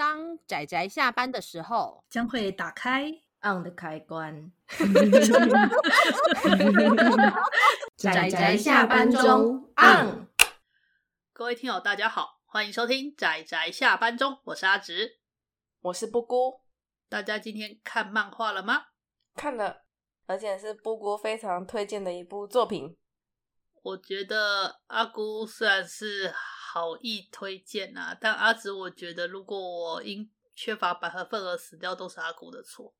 当仔仔下班的时候，将会打开 on 的开关。仔仔下班中 on。各位听友，大家好，欢迎收听仔仔下班中，我是阿直，我是布姑。大家今天看漫画了吗？看了，而且是布姑非常推荐的一部作品。我觉得阿姑虽然是好意推荐啊，但阿紫我觉得，如果我因缺乏百合份而死掉，都是阿古的错。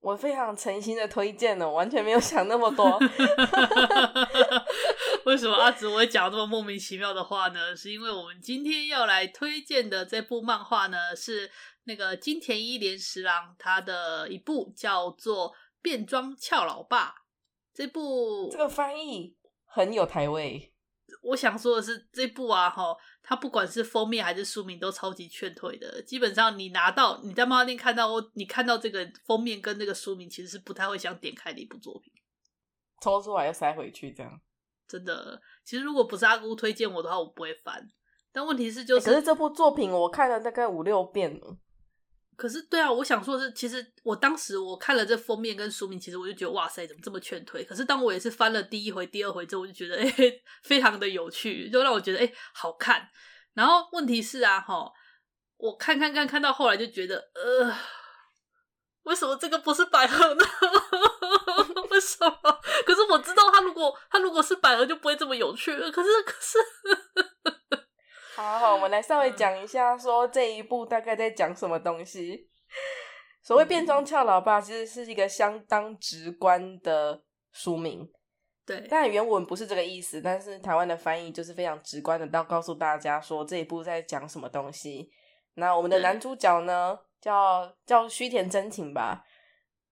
我非常诚心的推荐呢，完全没有想那么多。为什么阿紫我会讲这么莫名其妙的话呢？是因为我们今天要来推荐的这部漫画呢，是那个金田一莲十郎他的一部叫做《变装俏老爸》这部。这个翻译。很有台味。我想说的是，这部啊，哈，它不管是封面还是书名，都超级劝退的。基本上，你拿到你在漫画店看到，你看到这个封面跟这个书名，其实是不太会想点开的一部作品。抽出来又塞回去，这样真的。其实如果不是阿姑推荐我的话，我不会翻。但问题是，就是、欸、可是这部作品我看了大概五六遍了。可是，对啊，我想说的是，其实我当时我看了这封面跟书名，其实我就觉得哇塞，怎么这么劝退？可是当我也是翻了第一回、第二回之后，我就觉得哎、非常的有趣，就让我觉得哎、好看。然后问题是啊，齁，我看看看看到后来就觉得呃，为什么这个不是百合呢？为什么？可是我知道他如果他如果是百合就不会这么有趣了。可是可是。好好，我们来稍微讲一下，说这一部大概在讲什么东西。所谓变装俏老爸，其实是一个相当直观的书名。对，但原文不是这个意思，但是台湾的翻译就是非常直观的，到告诉大家说这一部在讲什么东西。那我们的男主角呢，叫叫须田真情吧。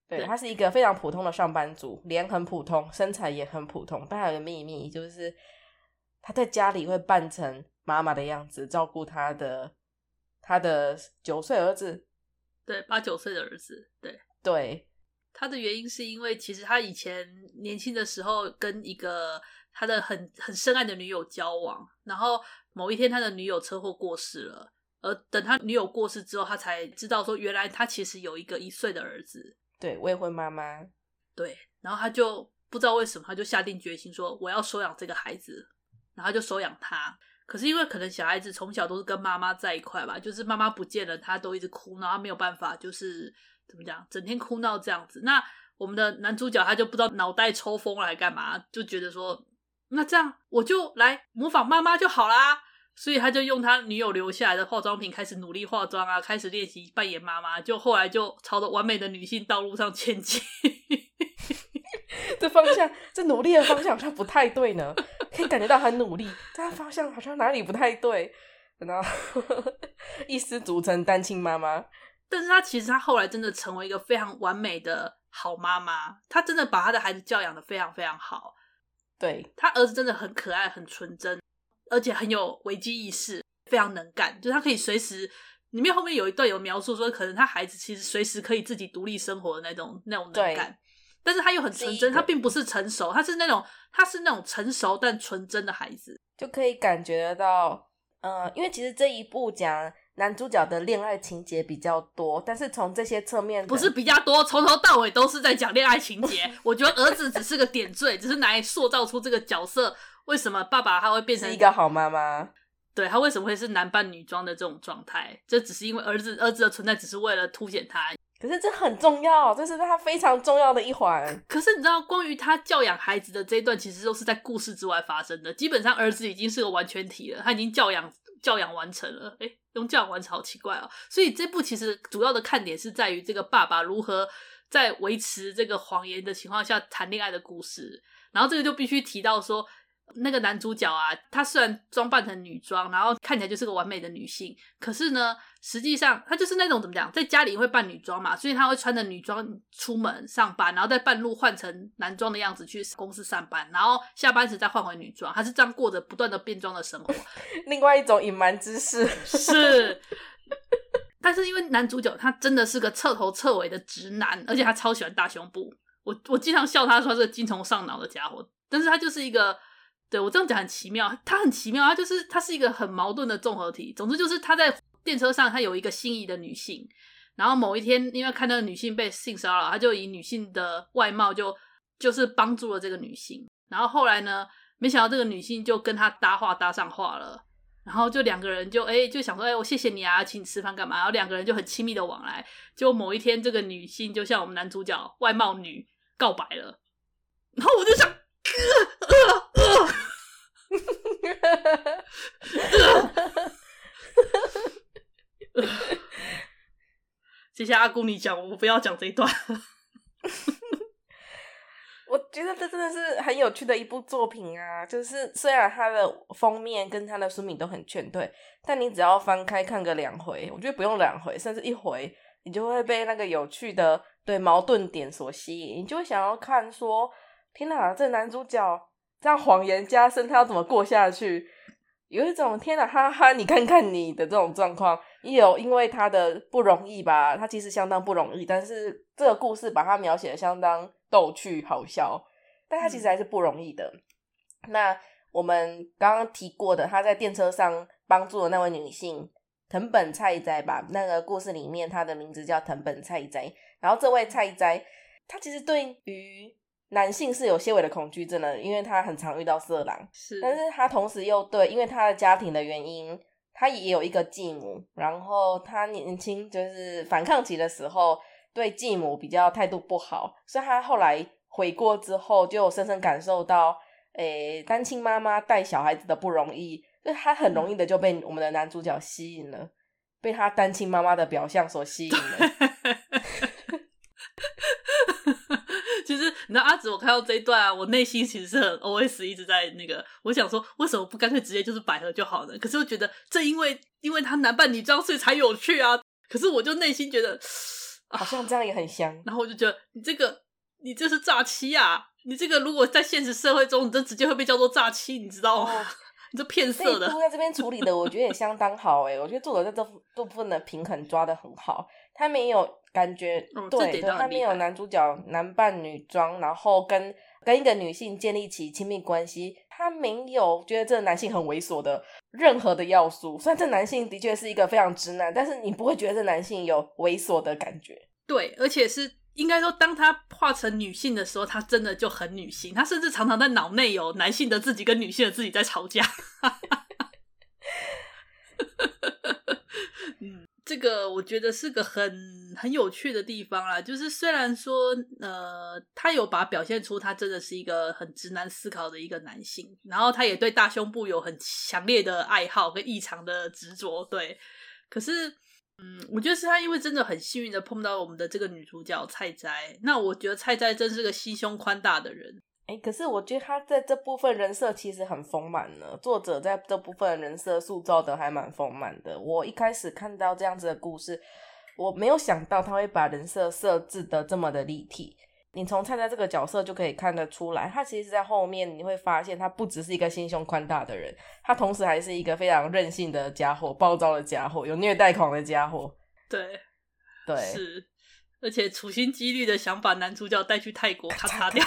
对，对他是一个非常普通的上班族，脸很普通，身材也很普通，但他有个秘密，就是他在家里会扮成。妈妈的样子，照顾他的他的九岁儿子，对，八九岁的儿子，对对。他的原因是因为其实他以前年轻的时候跟一个他的很很深爱的女友交往，然后某一天他的女友车祸过世了，而等他女友过世之后，他才知道说原来他其实有一个一岁的儿子，对，未婚妈妈，对，然后他就不知道为什么，他就下定决心说我要收养这个孩子，然后就收养他。可是因为可能小孩子从小都是跟妈妈在一块吧，就是妈妈不见了，他都一直哭闹，他没有办法，就是怎么讲，整天哭闹这样子。那我们的男主角他就不知道脑袋抽风来干嘛，就觉得说，那这样我就来模仿妈妈就好啦。所以他就用他女友留下来的化妆品开始努力化妆啊，开始练习扮演妈妈，就后来就朝着完美的女性道路上前进。这方向，这努力的方向好像不太对呢。可以感觉到很努力，但他方向好像哪里不太对，然后一失足成单亲妈妈。但是她其实她后来真的成为一个非常完美的好妈妈，她真的把她的孩子教养的非常非常好。对，她儿子真的很可爱、很纯真，而且很有危机意识，非常能干。就是他可以随时，里面后面有一段有描述说，可能他孩子其实随时可以自己独立生活的那种那种能干。但是他又很纯真，他并不是成熟，他是那种他是那种成熟但纯真的孩子，就可以感觉得到，嗯、呃，因为其实这一部讲男主角的恋爱情节比较多，但是从这些侧面不是比较多，从头到尾都是在讲恋爱情节。我觉得儿子只是个点缀，只是拿来塑造出这个角色。为什么爸爸他会变成一个好妈妈？对，他为什么会是男扮女装的这种状态？这只是因为儿子儿子的存在，只是为了凸显他。可是这很重要，这是他非常重要的一环。可是你知道，关于他教养孩子的这一段，其实都是在故事之外发生的。基本上，儿子已经是个完全体了，他已经教养教养完成了。诶，用教养完成好奇怪哦。所以这部其实主要的看点是在于这个爸爸如何在维持这个谎言的情况下谈恋爱的故事。然后这个就必须提到说。那个男主角啊，他虽然装扮成女装，然后看起来就是个完美的女性，可是呢，实际上他就是那种怎么讲，在家里会扮女装嘛，所以他会穿着女装出门上班，然后在半路换成男装的样子去公司上班，然后下班时再换回女装，他是这样过着不断的变装的生活。另外一种隐瞒之事 是，但是因为男主角他真的是个彻头彻尾的直男，而且他超喜欢大胸部，我我经常笑他说他是个精虫上脑的家伙，但是他就是一个。对，我这样讲很奇妙，他很奇妙，他就是他是一个很矛盾的综合体。总之就是他在电车上他有一个心仪的女性，然后某一天因为看到女性被性骚扰，他就以女性的外貌就就是帮助了这个女性，然后后来呢，没想到这个女性就跟他搭话搭上话了。然后就两个人就哎就想说哎我谢谢你啊，请你吃饭干嘛？然后两个人就很亲密的往来。就某一天，这个女性就向我们男主角外貌女告白了。然后我就想，呃呃呃、接下来阿姑你讲，我不要讲这一段。我觉得这真的是很有趣的一部作品啊！就是虽然它的封面跟它的书名都很劝退，但你只要翻开看个两回，我觉得不用两回，甚至一回，你就会被那个有趣的对矛盾点所吸引，你就会想要看说：天哪，这男主角这样谎言加深，他要怎么过下去？有一种天哪，哈哈，你看看你的这种状况，也有因为他的不容易吧？他其实相当不容易，但是这个故事把他描写的相当。逗趣好笑，但他其实还是不容易的。嗯、那我们刚刚提过的，他在电车上帮助的那位女性藤本菜哉吧，那个故事里面，她的名字叫藤本菜哉。然后这位菜哉，她其实对于男性是有些微的恐惧症的，因为他很常遇到色狼。是，但是他同时又对，因为他的家庭的原因，他也有一个继母，然后他年轻就是反抗期的时候。对继母比较态度不好，所以他后来悔过之后，就深深感受到，诶，单亲妈妈带小孩子的不容易，就他很容易的就被我们的男主角吸引了，被他单亲妈妈的表象所吸引了。其实，你知道阿紫，我看到这一段啊，我内心其实是很 OS 一直在那个，我想说，为什么不干脆直接就是百合就好呢？可是我觉得，正因为因为他男扮女装，所以才有趣啊。可是我就内心觉得。好像这样也很香，然后我就觉得你这个，你这是诈欺啊！你这个如果在现实社会中，你这直接会被叫做诈欺，你知道吗？哦、你这骗色的。在这边处理的，我觉得也相当好诶，我觉得作者在这这部分的平衡抓的很好，他没有感觉，嗯、对，对，他没有男主角男扮女装，然后跟跟一个女性建立起亲密关系，他没有觉得这个男性很猥琐的任何的要素。虽然这男性的确是一个非常直男，但是你不会觉得这男性有猥琐的感觉。对，而且是应该说，当他化成女性的时候，他真的就很女性。他甚至常常在脑内有男性的自己跟女性的自己在吵架。这个我觉得是个很很有趣的地方啦。就是虽然说，呃，他有把表现出他真的是一个很直男思考的一个男性，然后他也对大胸部有很强烈的爱好跟异常的执着。对，可是。嗯，我觉得是他，因为真的很幸运的碰到我们的这个女主角菜哉。那我觉得菜哉真是个心胸宽大的人。哎、欸，可是我觉得他在这部分人设其实很丰满呢。作者在这部分人设塑造的还蛮丰满的。我一开始看到这样子的故事，我没有想到他会把人设设置的这么的立体。你从菜哉这个角色就可以看得出来，他其实，在后面你会发现，他不只是一个心胸宽大的人，他同时还是一个非常任性的家伙、暴躁的家伙、有虐待狂的家伙。对，对，是，而且处心积虑的想把男主角带去泰国咔嚓掉。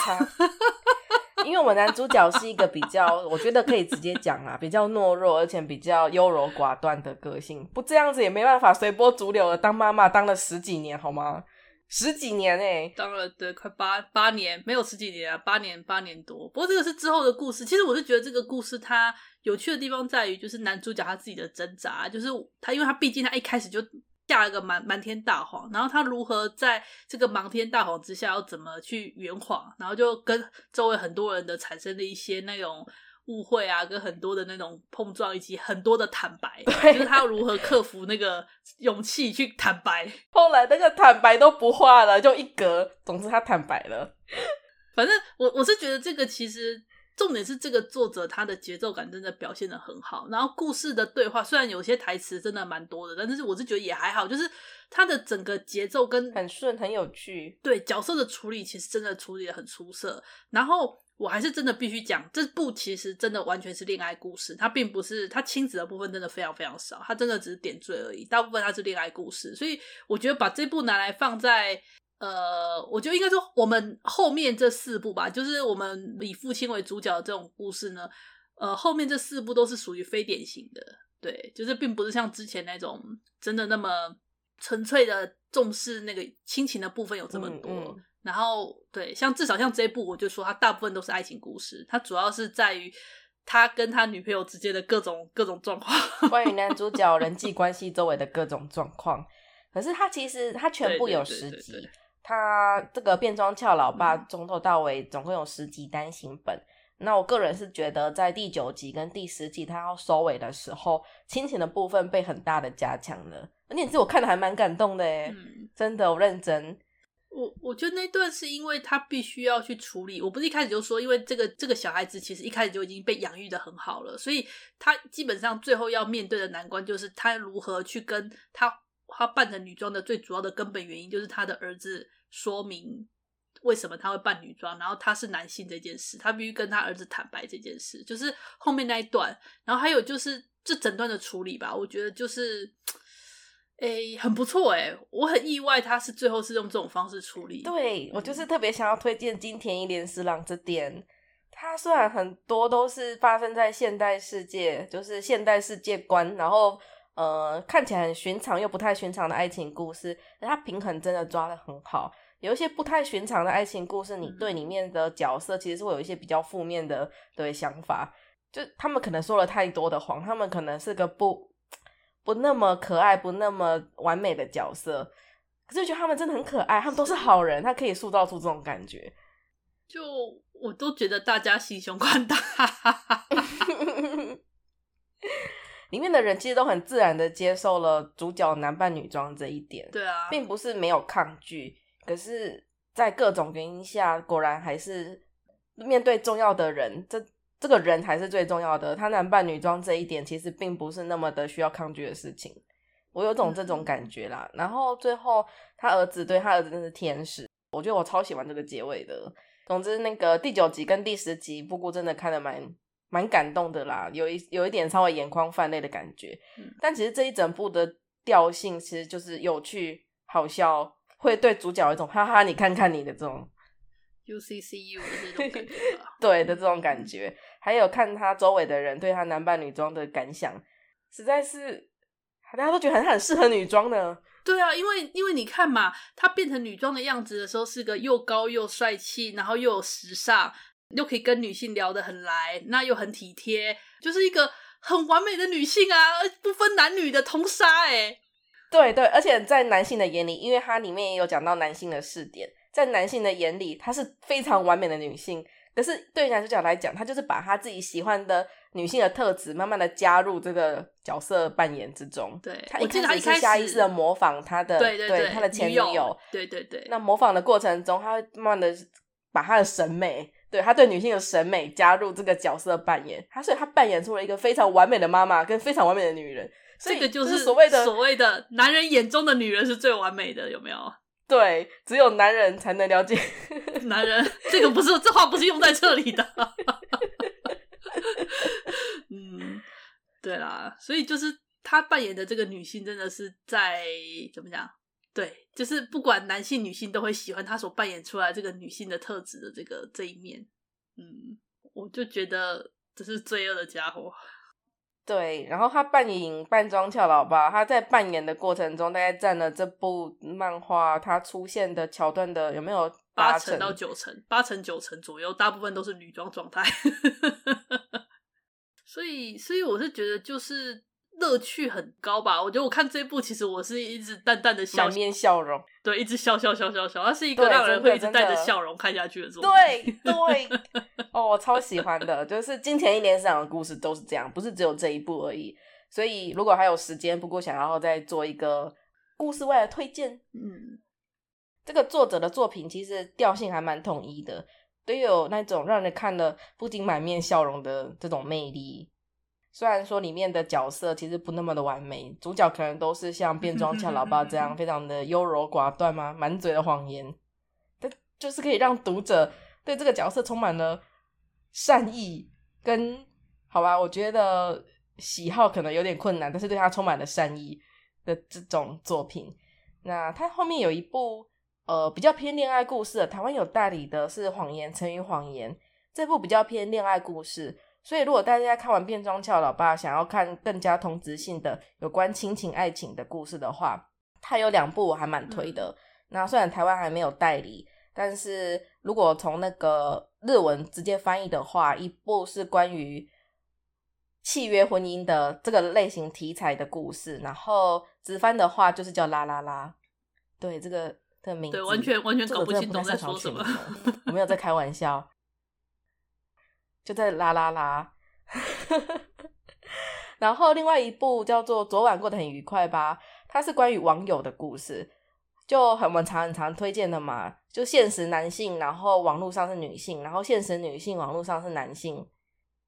因为我们男主角是一个比较，我觉得可以直接讲啦，比较懦弱，而且比较优柔寡断的个性，不这样子也没办法随波逐流的当妈妈当了十几年，好吗？十几年哎、欸，当了对，快八八年，没有十几年啊，八年八年多。不过这个是之后的故事。其实我是觉得这个故事它有趣的地方在于，就是男主角他自己的挣扎，就是他因为他毕竟他一开始就下一个瞒瞒天大谎，然后他如何在这个瞒天大谎之下要怎么去圆谎，然后就跟周围很多人的产生了一些那种。误会啊，跟很多的那种碰撞，以及很多的坦白，就是他要如何克服那个勇气去坦白。后来那个坦白都不画了，就一格。总之他坦白了。反正我我是觉得这个其实重点是这个作者他的节奏感真的表现的很好，然后故事的对话虽然有些台词真的蛮多的，但是我是觉得也还好，就是他的整个节奏跟很顺很有趣。对角色的处理其实真的处理的很出色，然后。我还是真的必须讲，这部其实真的完全是恋爱故事，它并不是它亲子的部分真的非常非常少，它真的只是点缀而已。大部分它是恋爱故事，所以我觉得把这部拿来放在呃，我觉得应该说我们后面这四部吧，就是我们以父亲为主角的这种故事呢，呃，后面这四部都是属于非典型的。对，就是并不是像之前那种真的那么纯粹的重视那个亲情的部分有这么多。嗯嗯、然后对，像至少像这一部，我就说它大部分都是爱情故事，它主要是在于他跟他女朋友之间的各种各种状况，关于男主角人际关系周围的各种状况。可是他其实他全部有十集，他这个变装俏老爸从头到尾总共有十集单行本。嗯那我个人是觉得，在第九集跟第十集他要收尾的时候，亲情的部分被很大的加强了，而且这我看的还蛮感动的诶、嗯、真的，我认真。我我觉得那段是因为他必须要去处理，我不是一开始就说，因为这个这个小孩子其实一开始就已经被养育的很好了，所以他基本上最后要面对的难关就是他如何去跟他他扮成女装的最主要的根本原因，就是他的儿子说明。为什么他会扮女装？然后他是男性这件事，他必须跟他儿子坦白这件事，就是后面那一段。然后还有就是这整段的处理吧，我觉得就是，诶，很不错诶，我很意外他是最后是用这种方式处理。对，我就是特别想要推荐金田一莲司郎这点。他虽然很多都是发生在现代世界，就是现代世界观，然后呃看起来很寻常又不太寻常的爱情故事，但他平衡真的抓得很好。有一些不太寻常的爱情故事，你对里面的角色其实是会有一些比较负面的对想法，就他们可能说了太多的谎，他们可能是个不不那么可爱、不那么完美的角色，可是我觉得他们真的很可爱，他们都是好人，他可以塑造出这种感觉。就我都觉得大家心胸宽大，里面的人其实都很自然的接受了主角男扮女装这一点，对啊，并不是没有抗拒。可是，在各种原因下，果然还是面对重要的人，这这个人才是最重要的。他男扮女装这一点，其实并不是那么的需要抗拒的事情。我有种这种感觉啦。然后最后，他儿子对他儿子真是天使，我觉得我超喜欢这个结尾的。总之，那个第九集跟第十集，布谷真的看得蛮蛮感动的啦，有一有一点稍微眼眶泛泪的感觉。但其实这一整部的调性，其实就是有趣、好笑。会对主角有一种哈哈，你看看你的这种 U C C U 的这种感觉，对的这种感觉，还有看他周围的人对他男扮女装的感想，实在是大家都觉得他很适合女装呢。对啊，因为因为你看嘛，他变成女装的样子的时候，是个又高又帅气，然后又有时尚，又可以跟女性聊得很来，那又很体贴，就是一个很完美的女性啊，不分男女的通杀哎。对对，而且在男性的眼里，因为它里面也有讲到男性的视点，在男性的眼里，她是非常完美的女性。可是对男主角来讲，他就是把他自己喜欢的女性的特质，慢慢的加入这个角色扮演之中。对，他一开始是下意识的模仿他的，对对对，对他的前女友，女友。对对对。那模仿的过程中，他会慢慢的把他的审美，对他对女性的审美加入这个角色扮演。他所以他扮演出了一个非常完美的妈妈，跟非常完美的女人。这个就是所谓的所谓的男人眼中的女人是最完美的，有没有？对，只有男人才能了解 男人。这个不是，这话不是用在这里的。嗯，对啦，所以就是他扮演的这个女性，真的是在怎么讲？对，就是不管男性女性都会喜欢他所扮演出来这个女性的特质的这个这一面。嗯，我就觉得这是罪恶的家伙。对，然后他扮演扮装俏老爸，他在扮演的过程中，大概占了这部漫画他出现的桥段的有没有八成到九成，八成九成左右，大部分都是女装状态。所以，所以我是觉得就是。乐趣很高吧？我觉得我看这一部，其实我是一直淡淡的笑，满面笑容，对，一直笑笑笑笑笑，它是一个让人会一直带着笑容看下去的作品。对对，哦，我超喜欢的，就是金田一莲司郎的故事都是这样，不是只有这一部而已。所以如果还有时间，不过想要再做一个故事外的推荐，嗯，这个作者的作品其实调性还蛮统一的，都有那种让人看了不禁满面笑容的这种魅力。虽然说里面的角色其实不那么的完美，主角可能都是像变装俏老爸这样 非常的优柔寡断嘛，满嘴的谎言，但就是可以让读者对这个角色充满了善意跟好吧，我觉得喜好可能有点困难，但是对他充满了善意的这种作品。那他后面有一部呃比较偏恋爱故事的，台湾有代理的是谎言，成语谎言，这部比较偏恋爱故事。所以如果大家看完《变装俏老爸》，想要看更加同质性的有关亲情爱情的故事的话，它有两部我还蛮推的。嗯、那虽然台湾还没有代理，但是如果从那个日文直接翻译的话，一部是关于契约婚姻的这个类型题材的故事，然后直翻的话就是叫《啦啦啦》。对，这个的名字，对，完全完全搞不清楚在说什么。我没有在开玩笑。就在啦啦啦，然后另外一部叫做《昨晚过得很愉快吧》，它是关于网友的故事，就很我常很常推荐的嘛。就现实男性，然后网络上是女性，然后现实女性，网络上是男性，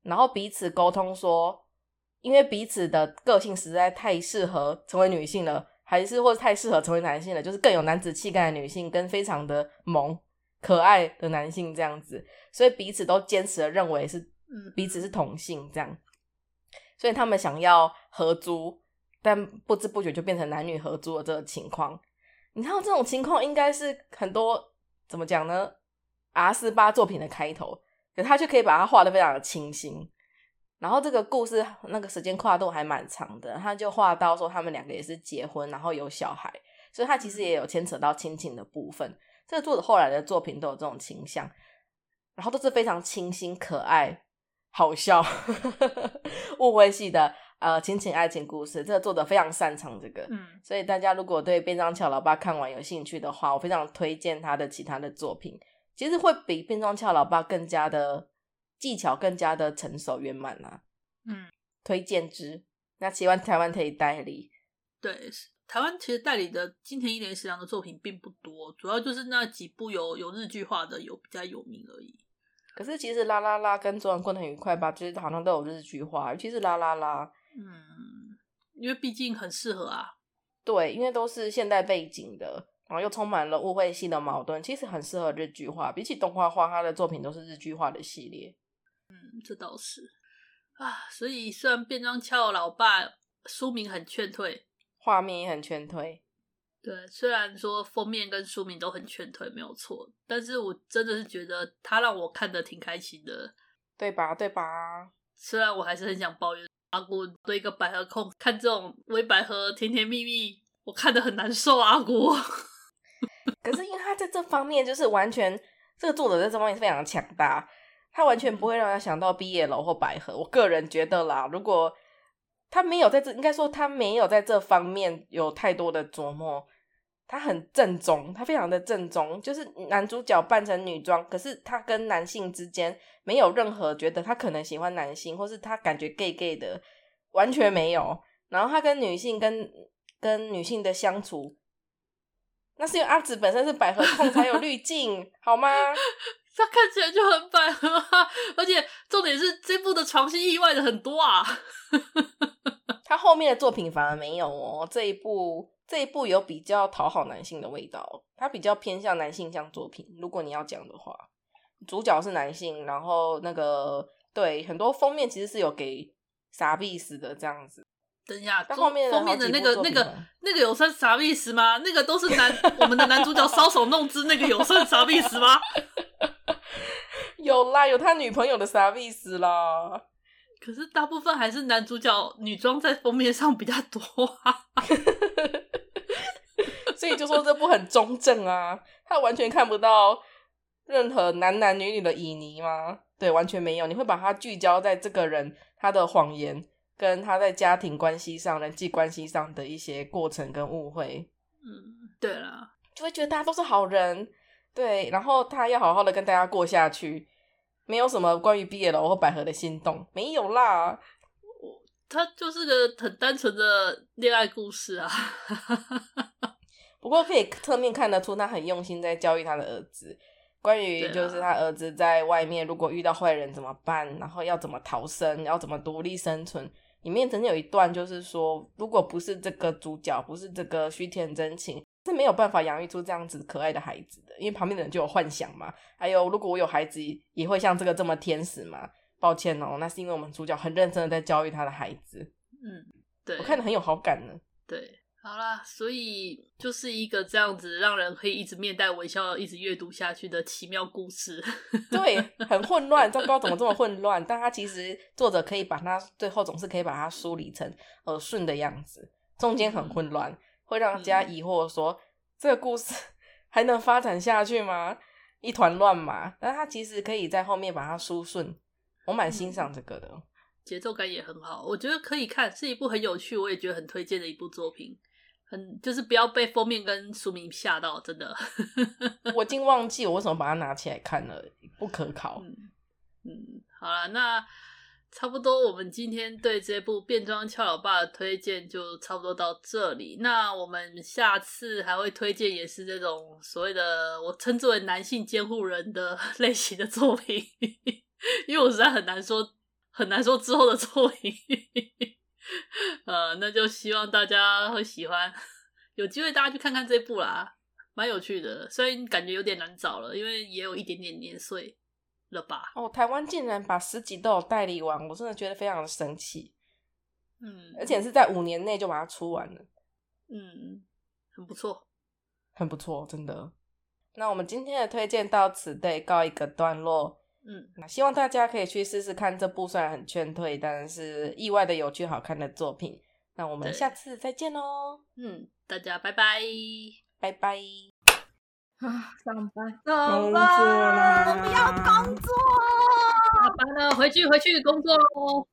然后彼此沟通说，因为彼此的个性实在太适合成为女性了，还是或者太适合成为男性了，就是更有男子气概的女性跟非常的萌。可爱的男性这样子，所以彼此都坚持的认为是彼此是同性这样，所以他们想要合租，但不知不觉就变成男女合租的这个情况。你看到这种情况，应该是很多怎么讲呢？R18 作品的开头，可他却可以把它画的非常的清新。然后这个故事那个时间跨度还蛮长的，他就画到说他们两个也是结婚，然后有小孩，所以他其实也有牵扯到亲情的部分。这个作者后来的作品都有这种倾向，然后都是非常清新、可爱、好笑、误会系的呃亲情爱情故事。这个作者非常擅长这个，嗯，所以大家如果对变装俏老爸看完有兴趣的话，我非常推荐他的其他的作品。其实会比变装俏老爸更加的技巧更加的成熟圆满啊，嗯，推荐之。那希望台湾可以代理，对。台湾其实代理的金田一莲十郎的作品并不多，主要就是那几部有有日剧化的有比较有名而已。可是其实啦啦啦跟昨晚过得很愉快吧，其实好像都有日剧化，尤其是啦啦啦。嗯，因为毕竟很适合啊。对，因为都是现代背景的，然后又充满了误会性的矛盾，其实很适合日剧化。比起动画化，他的作品都是日剧化的系列。嗯，这倒是啊。所以虽然变装俏老爸书名很劝退。画面也很劝退，对，虽然说封面跟书名都很劝退，没有错，但是我真的是觉得他让我看的挺开心的，对吧？对吧？虽然我还是很想抱怨阿古对一个百合控看这种微百合甜甜蜜蜜，我看的很难受，阿古。可是因为他在这方面就是完全，这个作者在这方面是非常强大，他完全不会让人想到 BL 或百合。我个人觉得啦，如果他没有在这，应该说他没有在这方面有太多的琢磨。他很正宗，他非常的正宗，就是男主角扮成女装，可是他跟男性之间没有任何觉得他可能喜欢男性，或是他感觉 gay gay 的，完全没有。然后他跟女性跟跟女性的相处，那是因为阿紫本身是百合控才有滤镜，好吗？他看起来就很百合啊，而且重点是这部的床戏意外的很多啊。他后面的作品反而没有哦，这一部这一部有比较讨好男性的味道，它比较偏向男性向作品。如果你要讲的话，主角是男性，然后那个对很多封面其实是有给傻逼死的这样子。等一下，后面封面的那个那个那个有算傻逼死吗？那个都是男我们的男主角搔首弄姿，那个有算傻逼死吗？有啦，有他女朋友的傻逼死啦。可是大部分还是男主角女装在封面上比较多啊，所以就说这部很中正啊，他完全看不到任何男男女女的旖旎吗？对，完全没有。你会把他聚焦在这个人他的谎言，跟他在家庭关系上、人际关系上的一些过程跟误会。嗯，对了，就会觉得大家都是好人，对，然后他要好好的跟大家过下去。没有什么关于 BL 或百合的心动，没有啦。他就是个很单纯的恋爱故事啊。不过可以侧面看得出，他很用心在教育他的儿子，关于就是他儿子在外面如果遇到坏人怎么办，然后要怎么逃生，要怎么独立生存。里面曾经有一段就是说，如果不是这个主角，不是这个须田真琴。是没有办法养育出这样子可爱的孩子的，因为旁边的人就有幻想嘛。还有，如果我有孩子，也会像这个这么天使嘛？抱歉哦，那是因为我们主角很认真的在教育他的孩子。嗯，对，我看的很有好感呢。对，好啦，所以就是一个这样子让人可以一直面带微笑、一直阅读下去的奇妙故事。对，很混乱，糟糕，怎么这么混乱？但他其实作者可以把它最后总是可以把它梳理成耳顺的样子，中间很混乱，会让人家疑惑说、嗯、这个故事 还能发展下去吗？一团乱麻。但他其实可以在后面把它梳顺，我蛮欣赏这个的，节奏感也很好，我觉得可以看，是一部很有趣，我也觉得很推荐的一部作品。很就是不要被封面跟书名吓到，真的。我已经忘记我为什么把它拿起来看了，不可考。嗯，嗯，好了，那差不多，我们今天对这部变装俏老爸的推荐就差不多到这里。那我们下次还会推荐也是这种所谓的我称之为男性监护人的 类型的作品，因为我实在很难说很难说之后的作品。呃，那就希望大家会喜欢，有机会大家去看看这部啦，蛮有趣的。虽然感觉有点难找了，因为也有一点点年岁了吧。哦，台湾竟然把十几都有代理完，我真的觉得非常的神奇。嗯，而且是在五年内就把它出完了。嗯，很不错，很不错，真的。那我们今天的推荐到此得告一个段落。嗯，那希望大家可以去试试看这部虽然很劝退，但是意外的有趣好看的作品。那我们下次再见喽！嗯，大家拜拜，拜拜。啊，上班，上班，我们要工作，下班了，回去回去工作喽。